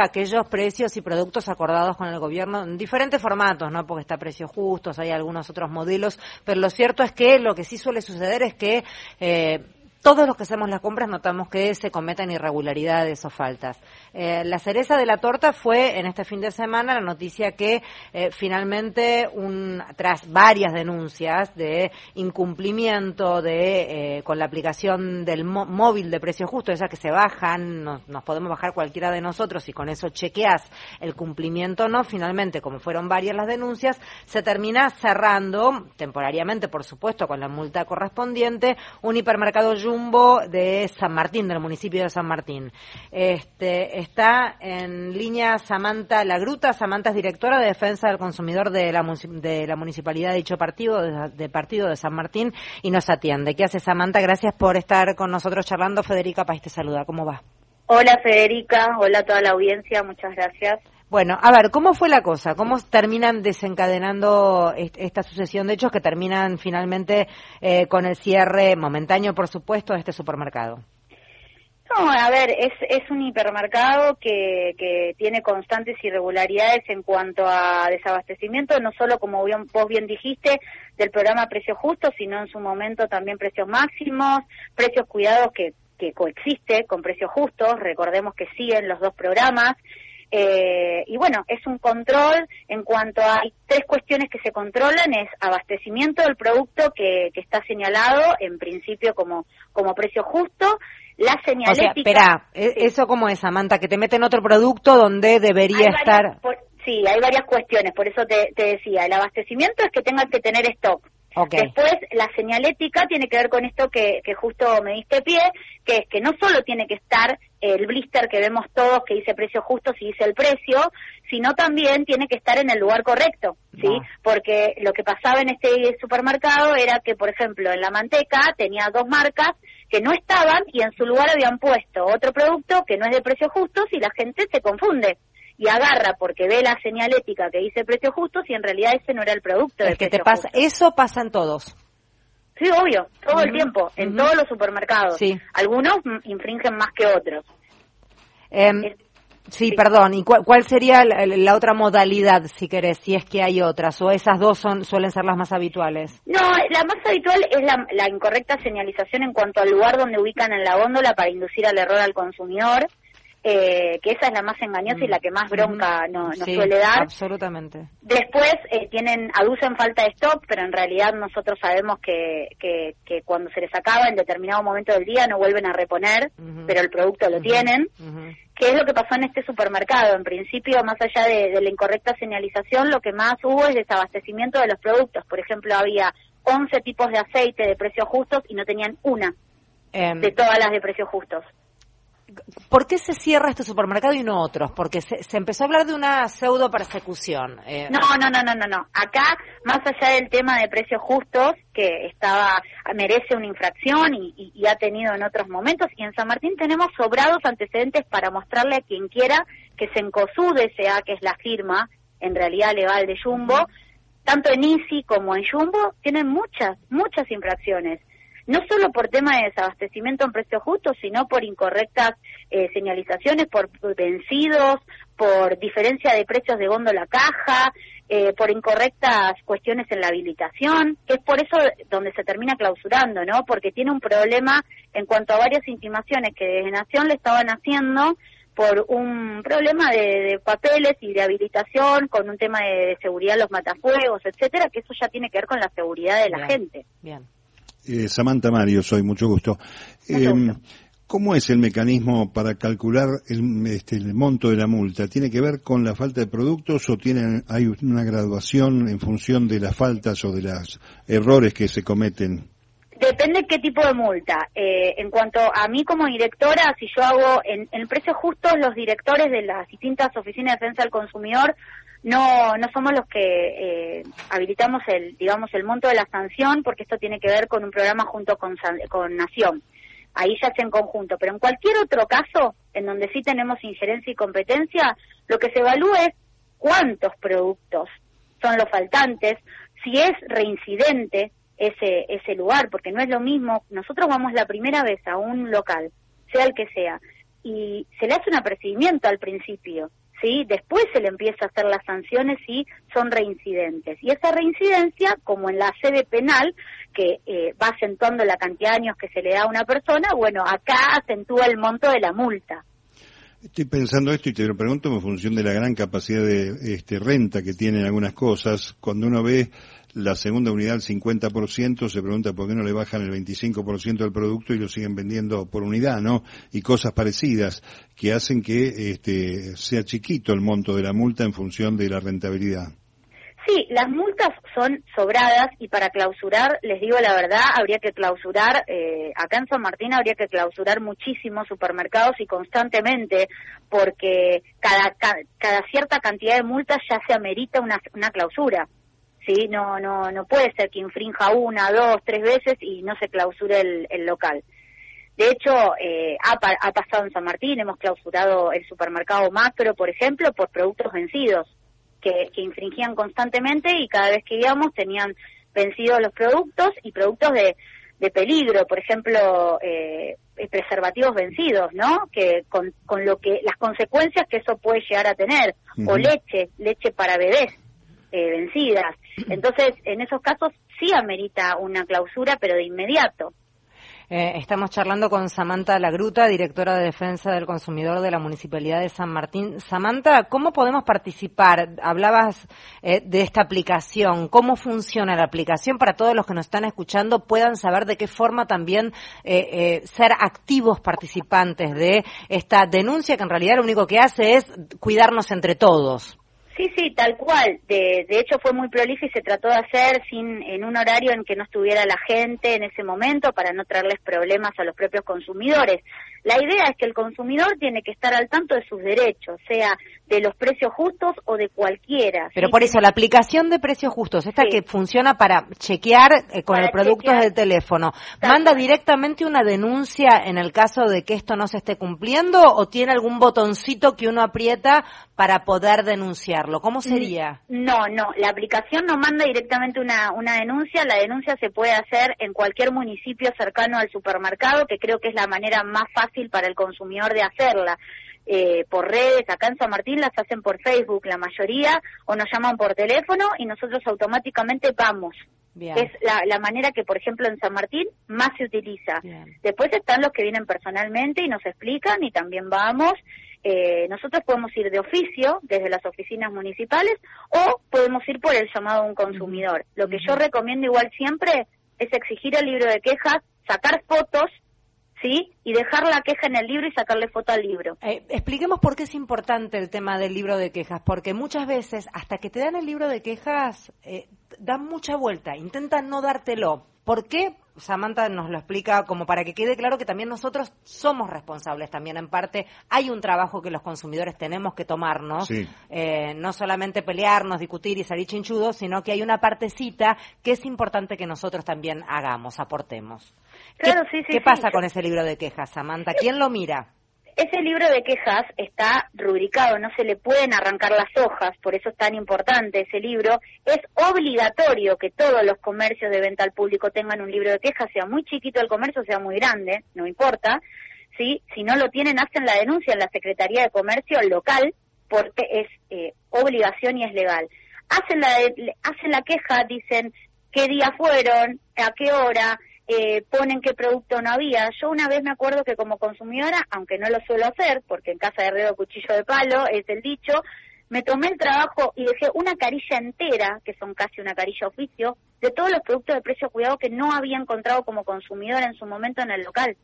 aquellos precios y productos acordados con el gobierno en diferentes formatos, ¿no? Porque está precios justos, hay algunos otros modelos, pero lo cierto es que lo que sí suele suceder es que eh, todos los que hacemos las compras notamos que se cometen irregularidades o faltas. Eh, la cereza de la torta fue en este fin de semana la noticia que eh, finalmente, un, tras varias denuncias de incumplimiento de eh, con la aplicación del móvil de precio justo, esa que se bajan, nos, nos, podemos bajar cualquiera de nosotros y con eso chequeas el cumplimiento o no, finalmente, como fueron varias las denuncias, se termina cerrando, temporariamente, por supuesto, con la multa correspondiente, un hipermercado de San Martín, del municipio de San Martín. Este, está en línea Samantha La Gruta. Samantha es directora de Defensa del Consumidor de la, de la Municipalidad de dicho partido, de, partido de San Martín, y nos atiende. ¿Qué hace Samantha? Gracias por estar con nosotros charlando. Federica País te saluda. ¿Cómo va? Hola Federica, hola a toda la audiencia, muchas gracias. Bueno, a ver, ¿cómo fue la cosa? ¿Cómo terminan desencadenando esta sucesión de hechos que terminan finalmente eh, con el cierre momentáneo, por supuesto, de este supermercado? No, a ver, es, es un hipermercado que, que tiene constantes irregularidades en cuanto a desabastecimiento, no solo como bien, vos bien dijiste, del programa Precios Justos, sino en su momento también precios máximos, precios cuidados que, que coexiste con precios justos, recordemos que siguen los dos programas, eh, y bueno, es un control en cuanto a hay tres cuestiones que se controlan, es abastecimiento del producto que, que está señalado en principio como, como precio justo, la señalética... O espera, ¿e-, ¿eso cómo es, Samantha? Que te meten otro producto donde debería estar... sí, hay varias cuestiones, por eso te, te decía, el abastecimiento es que tengas que tener stock, Después, la señalética tiene que ver con esto que, que, justo me diste pie, que es que no solo tiene que estar el blister que vemos todos que dice precio justo si dice el precio, sino también tiene que estar en el lugar correcto, ¿sí? Ah. Porque lo que pasaba en este supermercado era que, por ejemplo, en la manteca tenía dos marcas que no estaban y en su lugar habían puesto otro producto que no es de precio justo y la gente se confunde y agarra porque ve la señalética que dice precio justo si en realidad ese no era el producto. Es que te pasa, eso pasa en todos. Sí, obvio, todo el tiempo, en todos los supermercados. Sí. Algunos infringen más que otros. Em, sí, perdón. ¿Y cuál, sería la, otra modalidad, si querés, si es que hay otras? ¿O esas dos son suelen ser las más habituales? No, la más habitual es la, la incorrecta señalización en cuanto al lugar donde ubican en la góndola para inducir al error al consumidor eh, que esa es la más engañosa y la que más bronca no, nos suele dar. Absolutamente. Después eh, tienen aducen falta de stock, pero en realidad nosotros sabemos que, que, que, cuando se les acaba en determinado momento del día no vuelven a reponer, pero el producto lo tienen. ¿Qué es lo que pasó en este supermercado? En principio, más allá de, de la incorrecta señalización, lo que más hubo es desabastecimiento de los productos. Por ejemplo, había 11 tipos de aceite de precios justos y no tenían una em. de todas las de precios justos. ¿Por qué se cierra este supermercado y no otros? Porque se, empezó a hablar de una pseudo persecución. Eh. No, no, no, no, no, no. Acá, más allá del tema de precios justos, que estaba merece una infracción y, y, ha tenido en otros momentos, y en San Martín tenemos sobrados antecedentes para mostrarle a quien quiera que se Sencosud sea que es la firma, en realidad legal de Jumbo, tanto en ICI como en Jumbo, tienen muchas, muchas infracciones no solo por tema de desabastecimiento en precio justo, sino por incorrectas eh, señalizaciones, por vencidos, por diferencia de precios de góndola caja, eh, por incorrectas cuestiones en la habilitación, que es por eso donde se termina clausurando, ¿no? Porque tiene un problema en cuanto a varias intimaciones que desde Nación le estaban haciendo por un problema de, papeles y de habilitación, con un tema de, seguridad los matafuegos, etcétera, que eso ya tiene que ver con la seguridad de la gente. Bien. Eh, Samantha Mario, soy mucho gusto. Em, ¿Cómo es el mecanismo para calcular el, este, el, monto de la multa? ¿Tiene que ver con la falta de productos o tiene, hay una graduación en función de las faltas o de los errores que se cometen? Depende qué tipo de multa. Eh, en cuanto a mí como directora, si yo hago en, en precios justos, los directores de las distintas oficinas de defensa del consumidor no no somos los que eh, habilitamos el digamos el monto de la sanción porque esto tiene que ver con un programa junto con con Nación ahí ya es en conjunto pero en cualquier otro caso en donde sí tenemos injerencia y competencia lo que se evalúa es cuántos productos son los faltantes si es reincidente ese ese lugar porque no es lo mismo nosotros vamos la primera vez a un local sea el que sea y se le hace un apercibimiento al principio, ¿sí? Después se le empieza a hacer las sanciones si son reincidentes. Y esa reincidencia, como en la sede penal, que eh, va acentuando la cantidad de años que se le da a una persona, bueno, acá acentúa el monto de la multa. Estoy pensando esto y te lo pregunto en función de la gran capacidad de este, renta que tienen algunas cosas. Cuando uno ve la segunda unidad al 50%, se pregunta por qué no le bajan el 25% del producto y lo siguen vendiendo por unidad, ¿no? Y cosas parecidas que hacen que este, sea chiquito el monto de la multa en función de la rentabilidad. Sí, las multas son sobradas y para clausurar, les digo la verdad, habría que clausurar, eh, acá en San Martín habría que clausurar muchísimos supermercados y constantemente, porque cada, cada, cierta cantidad de multas ya se amerita una, una clausura. ¿sí? No, no, no puede ser que infrinja una, dos, tres veces y no se clausure el, el local. De hecho, eh, ha, ha pasado en San Martín, hemos clausurado el supermercado Macro, por ejemplo, por productos vencidos que, infringían constantemente y cada vez que íbamos tenían vencidos los productos y productos de, de peligro, por ejemplo, eh, preservativos vencidos, ¿no? Que con, con, lo que las consecuencias que eso puede llegar a tener, o leche, leche para bebés eh, vencidas. Entonces, en esos casos sí amerita una clausura, pero de inmediato. Eh, estamos charlando con Samantha Lagruta, directora de Defensa del Consumidor de la Municipalidad de San Martín. Samantha, ¿cómo podemos participar? Hablabas eh, de esta aplicación. ¿Cómo funciona la aplicación para todos los que nos están escuchando puedan saber de qué forma también eh, ser activos participantes de esta denuncia que en realidad lo único que hace es cuidarnos entre todos? Sí, sí, tal cual. De, de hecho fue muy prolijo y se trató de hacer sin en un horario en que no estuviera la gente en ese momento para no traerles problemas a los propios consumidores. La idea es que el consumidor tiene que estar al tanto de sus derechos, sea de los precios justos o de cualquiera. Pero por eso la aplicación de precios justos, esta que funciona para chequear eh, con el producto del teléfono, ¿manda directamente una denuncia en el caso de que esto no se esté cumpliendo o tiene algún botoncito que uno aprieta para poder denunciarlo? ¿Cómo sería? No, no, la aplicación no manda directamente una, una denuncia, la denuncia se puede hacer en cualquier municipio cercano al supermercado, que creo que es la manera más fácil para el consumidor de hacerla. Eh, por redes, acá en San Martín las hacen por Facebook la mayoría, o nos llaman por teléfono y nosotros automáticamente vamos. Es la, manera que, por ejemplo, en San Martín más se utiliza. Después están los que vienen personalmente y nos explican y también vamos. Eh, nosotros podemos ir de oficio desde las oficinas municipales o podemos ir por el llamado de un consumidor. Lo que yo recomiendo igual siempre es exigir el libro de quejas, sacar fotos ¿sí? Y dejar la queja en el libro y sacarle foto al libro. Eh, expliquemos por qué es importante el tema del libro de quejas, porque muchas veces, hasta que te dan el libro de quejas, eh, dan mucha vuelta, intentan no dártelo. ¿Por qué? Samantha nos lo explica como para que quede claro que también nosotros somos responsables también en parte. Hay un trabajo que los consumidores tenemos que tomarnos, eh, no solamente pelearnos, discutir y salir chinchudos, sino que hay una partecita que es importante que nosotros también hagamos, aportemos. Claro, ¿Qué, sí, sí, ¿qué pasa con ese libro de quejas, Samantha? ¿Quién lo mira? Ese libro de quejas está rubricado, no se le pueden arrancar las hojas, por eso es tan importante ese libro. Es obligatorio que todos los comercios de venta al público tengan un libro de quejas, sea muy chiquito el comercio, sea muy grande, no importa. ¿sí? Si no lo tienen, hacen la denuncia en la Secretaría de Comercio local, porque es eh, obligación y es legal. Hacen la, hacen la queja, dicen qué día fueron, a qué hora, eh, ponen qué producto no había. Yo una vez me acuerdo que como consumidora, aunque no lo suelo hacer, porque en casa de herrero cuchillo de palo es el dicho, me tomé el trabajo y dejé una carilla entera, que son casi una carilla oficio, de todos los productos de precio cuidado que no había encontrado como consumidora en su momento en el local.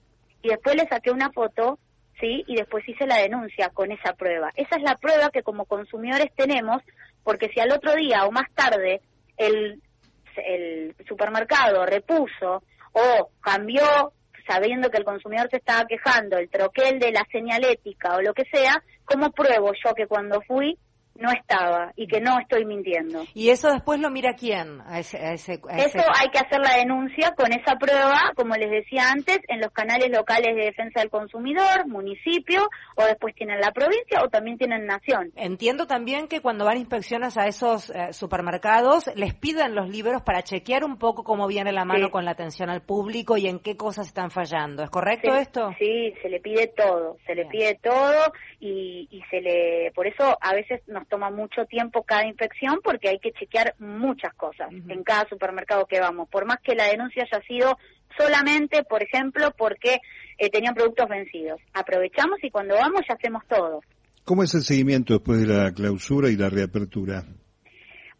Y después le saqué una foto, ¿sí? Y después hice la denuncia con esa prueba. Esa es la prueba que como consumidores tenemos, porque si al otro día o más tarde el, el supermercado repuso o cambió sabiendo que el consumidor se estaba quejando, el troquel de la señalética o lo que sea, ¿cómo pruebo yo que cuando fui no estaba y que no estoy mintiendo. ¿Y eso después lo mira quién? Eso hay que hacer la denuncia con esa prueba, como les decía antes, en los canales locales de defensa del consumidor, municipio, o después tienen la provincia o también tienen nación. Entiendo también que cuando van inspecciones a esos eh, supermercados, les piden los libros para chequear un poco cómo viene la mano con la atención al público y en qué cosas están fallando. ¿Es correcto esto? Sí, se le pide todo, se le pide todo y, y se le, por eso a veces nos toma mucho tiempo cada inspección porque hay que chequear muchas cosas en cada supermercado que vamos, por más que la denuncia haya sido solamente, por ejemplo, porque eh, tenían productos vencidos. Aprovechamos y cuando vamos ya hacemos todo. ¿Cómo es el seguimiento después de la clausura y la reapertura?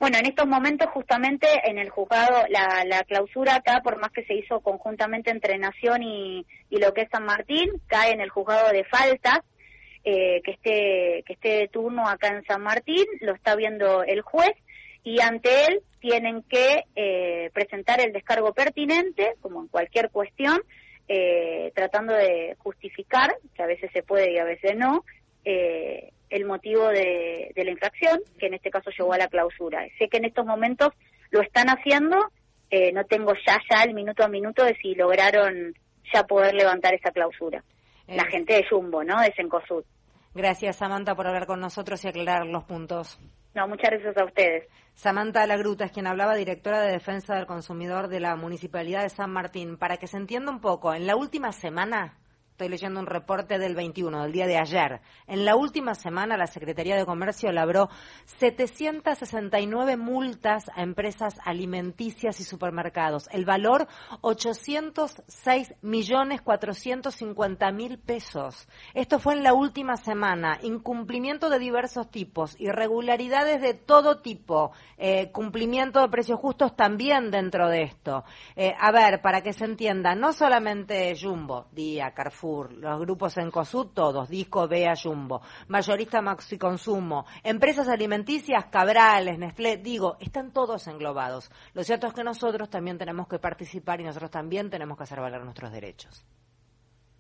Bueno, en estos momentos justamente en el juzgado, la, clausura acá, por más que se hizo conjuntamente entre Nación y, y lo que es San Martín, cae en el juzgado de faltas, eh, que esté que esté de turno acá en San Martín, lo está viendo el juez y ante él tienen que eh, presentar el descargo pertinente, como en cualquier cuestión, eh, tratando de justificar, que a veces se puede y a veces no, el motivo de, de, la infracción, que en este caso llegó a la clausura. Sé que en estos momentos lo están haciendo, no tengo ya ya el minuto a minuto de si lograron ya poder levantar esa clausura la gente de Jumbo, ¿no? De Sencosud. Gracias, Samantha, por hablar con nosotros y aclarar los puntos. No, muchas gracias a ustedes. Samantha Lagruta es quien hablaba, directora de Defensa del Consumidor de la Municipalidad de San Martín. Para que se entienda un poco, en la última semana Estoy leyendo un reporte del 21, del día de ayer. En la última semana, la Secretaría de Comercio labró 769 multas a empresas alimenticias y supermercados. El valor, 806 millones 450 mil pesos. Esto fue en la última semana. Incumplimiento de diversos tipos, irregularidades de todo tipo, eh, cumplimiento de precios justos también dentro de esto. Eh, a ver, para que se entienda, no solamente Jumbo, Día, Carrefour, los grupos en COSUD, todos, Disco, Bea, Jumbo, mayorista Maxi Consumo, empresas alimenticias, Cabrales, Nestlé, digo, están todos englobados. Lo cierto es que nosotros también tenemos que participar y nosotros también tenemos que hacer valer nuestros derechos.